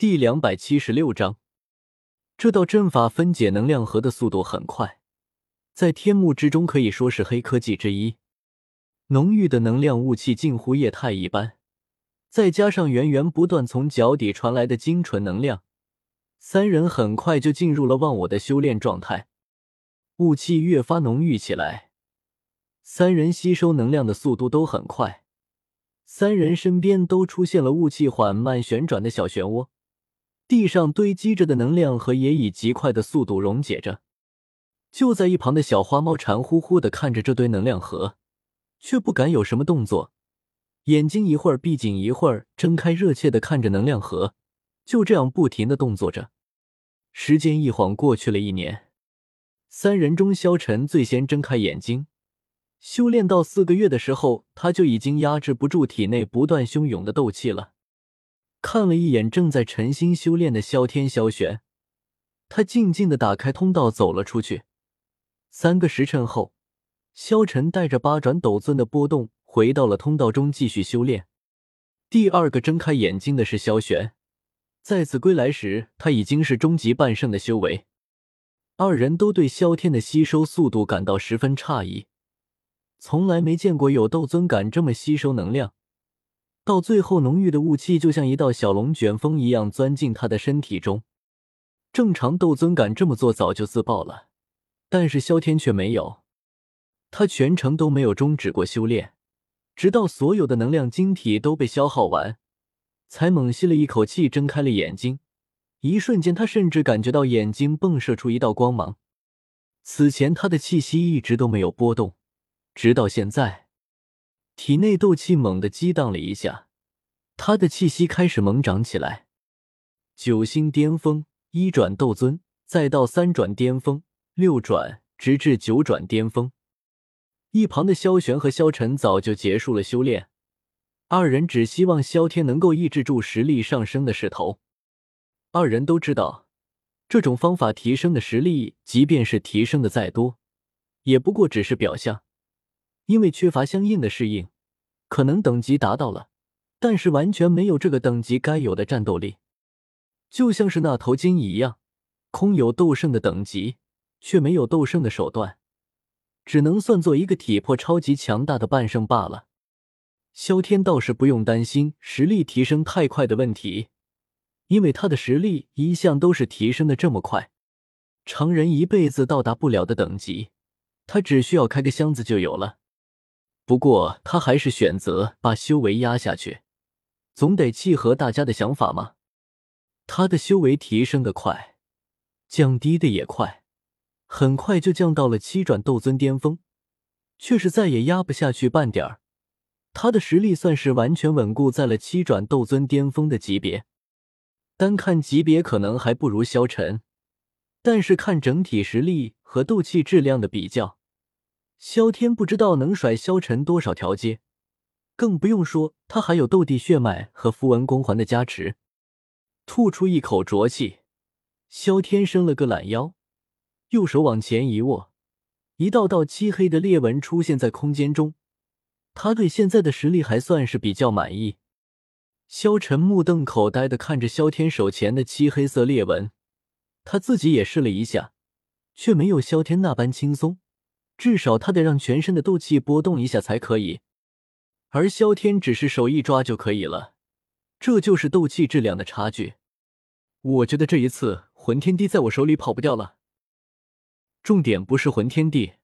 第两百七十六章，这道阵法分解能量核的速度很快，在天幕之中可以说是黑科技之一。浓郁的能量雾气近乎液态一般，再加上源源不断从脚底传来的精纯能量，三人很快就进入了忘我的修炼状态。雾气越发浓郁起来，三人吸收能量的速度都很快，三人身边都出现了雾气缓慢旋转的小漩涡。地上堆积着的能量核也以极快的速度溶解着。就在一旁的小花猫馋乎乎的看着这堆能量核，却不敢有什么动作，眼睛一会儿闭紧，一会儿睁开，热切的看着能量核，就这样不停的动作着。时间一晃过去了一年，三人中萧晨最先睁开眼睛。修炼到四个月的时候，他就已经压制不住体内不断汹涌的斗气了。看了一眼正在沉心修炼的萧天、萧玄，他静静的打开通道走了出去。三个时辰后，萧晨带着八转斗尊的波动回到了通道中继续修炼。第二个睁开眼睛的是萧玄，再次归来时他已经是终极半圣的修为。二人都对萧天的吸收速度感到十分诧异，从来没见过有斗尊敢这么吸收能量。到最后，浓郁的雾气就像一道小龙卷风一样钻进他的身体中。正常斗尊敢这么做，早就自爆了，但是萧天却没有。他全程都没有终止过修炼，直到所有的能量晶体都被消耗完，才猛吸了一口气，睁开了眼睛。一瞬间，他甚至感觉到眼睛迸射出一道光芒。此前，他的气息一直都没有波动，直到现在。体内斗气猛地激荡了一下，他的气息开始猛涨起来。九星巅峰，一转斗尊，再到三转巅峰，六转，直至九转巅峰。一旁的萧玄和萧晨早就结束了修炼，二人只希望萧天能够抑制住实力上升的势头。二人都知道，这种方法提升的实力，即便是提升的再多，也不过只是表象。因为缺乏相应的适应，可能等级达到了，但是完全没有这个等级该有的战斗力，就像是那头鲸一样，空有斗圣的等级，却没有斗圣的手段，只能算作一个体魄超级强大的半圣罢了。萧天倒是不用担心实力提升太快的问题，因为他的实力一向都是提升的这么快，常人一辈子到达不了的等级，他只需要开个箱子就有了。不过他还是选择把修为压下去，总得契合大家的想法嘛。他的修为提升的快，降低的也快，很快就降到了七转斗尊巅峰，却是再也压不下去半点儿。他的实力算是完全稳固在了七转斗尊巅峰的级别，单看级别可能还不如萧晨，但是看整体实力和斗气质量的比较。萧天不知道能甩萧晨多少条街，更不用说他还有斗帝血脉和符文光环的加持。吐出一口浊气，萧天伸了个懒腰，右手往前一握，一道道漆黑的裂纹出现在空间中。他对现在的实力还算是比较满意。萧晨目瞪口呆的看着萧天手前的漆黑色裂纹，他自己也试了一下，却没有萧天那般轻松。至少他得让全身的斗气波动一下才可以，而萧天只是手一抓就可以了，这就是斗气质量的差距。我觉得这一次魂天地在我手里跑不掉了。重点不是魂天地，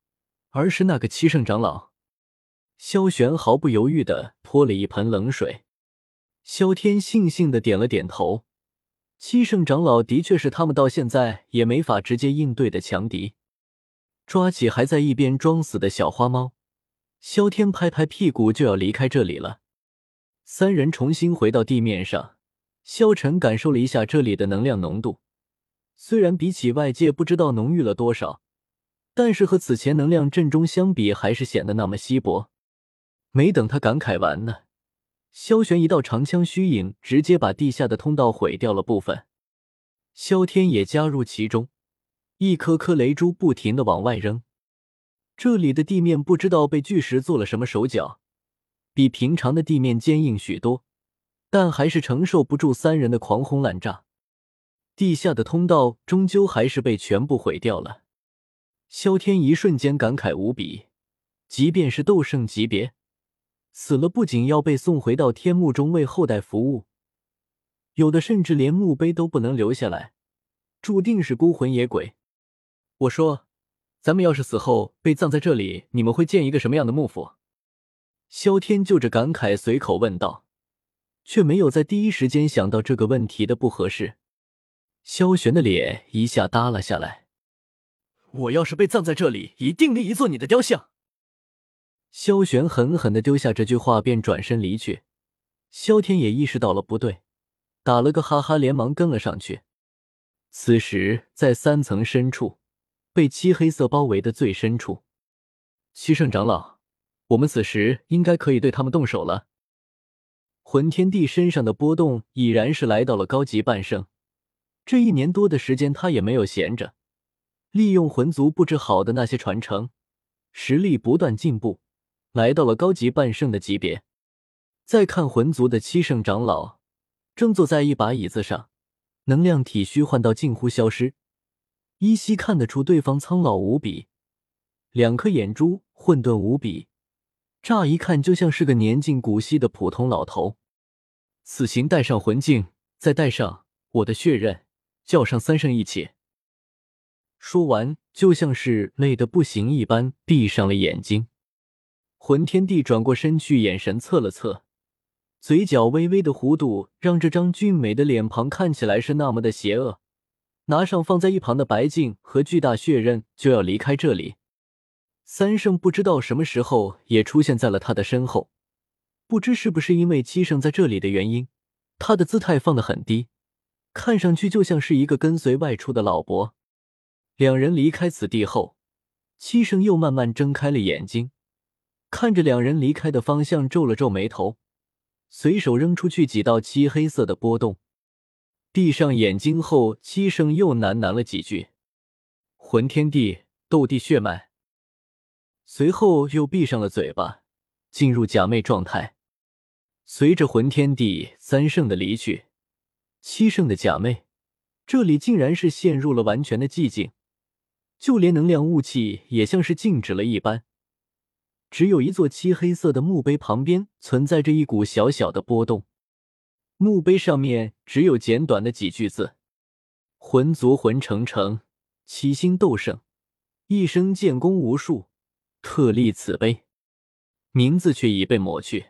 而是那个七圣长老。萧玄毫不犹豫的泼了一盆冷水。萧天悻悻的点了点头。七圣长老的确是他们到现在也没法直接应对的强敌。抓起还在一边装死的小花猫，萧天拍拍屁股就要离开这里了。三人重新回到地面上，萧晨感受了一下这里的能量浓度，虽然比起外界不知道浓郁了多少，但是和此前能量阵中相比，还是显得那么稀薄。没等他感慨完呢，萧玄一道长枪虚影直接把地下的通道毁掉了部分，萧天也加入其中。一颗颗雷珠不停的往外扔，这里的地面不知道被巨石做了什么手脚，比平常的地面坚硬许多，但还是承受不住三人的狂轰滥炸。地下的通道终究还是被全部毁掉了。萧天一瞬间感慨无比，即便是斗圣级别，死了不仅要被送回到天幕中为后代服务，有的甚至连墓碑都不能留下来，注定是孤魂野鬼。我说，咱们要是死后被葬在这里，你们会建一个什么样的幕府？萧天就着感慨随口问道，却没有在第一时间想到这个问题的不合适。萧玄的脸一下耷拉下来。我要是被葬在这里，一定立一座你的雕像。萧玄狠狠的丢下这句话，便转身离去。萧天也意识到了不对，打了个哈哈，连忙跟了上去。此时，在三层深处，被漆黑色包围的最深处，七圣长老，我们此时应该可以对他们动手了。魂天帝身上的波动已然是来到了高级半圣，这一年多的时间，他也没有闲着。利用魂族布置好的那些传承，实力不断进步，来到了高级半圣的级别。再看魂族的七圣长老，正坐在一把椅子上，能量体虚幻到近乎消失，依稀看得出对方苍老无比，两颗眼珠混沌无比，乍一看就像是个年近古稀的普通老头。此行带上魂镜，再带上我的血刃，叫上三圣一起。说完，就像是累得不行一般，闭上了眼睛。魂天帝转过身去，眼神侧了侧，嘴角微微的弧度让这张俊美的脸庞看起来是那么的邪恶。拿上放在一旁的白镜和巨大血刃，就要离开这里。三圣不知道什么时候也出现在了他的身后，不知是不是因为七圣在这里的原因，他的姿态放得很低，看上去就像是一个跟随外出的老伯。两人离开此地后，七圣又慢慢睁开了眼睛，看着两人离开的方向，皱了皱眉头，随手扔出去几道漆黑色的波动。闭上眼睛后，七圣又喃喃了几句：“魂天地，斗帝血脉。”随后又闭上了嘴巴，进入假寐状态。随着魂天地三圣的离去，七圣的假寐，这里竟然是陷入了完全的寂静。就连能量雾气也像是静止了一般，只有一座漆黑色的墓碑旁边存在着一股小小的波动。墓碑上面只有简短的几句字：“魂族魂成成，七星斗圣，一生建功无数，特立此碑。”名字却已被抹去。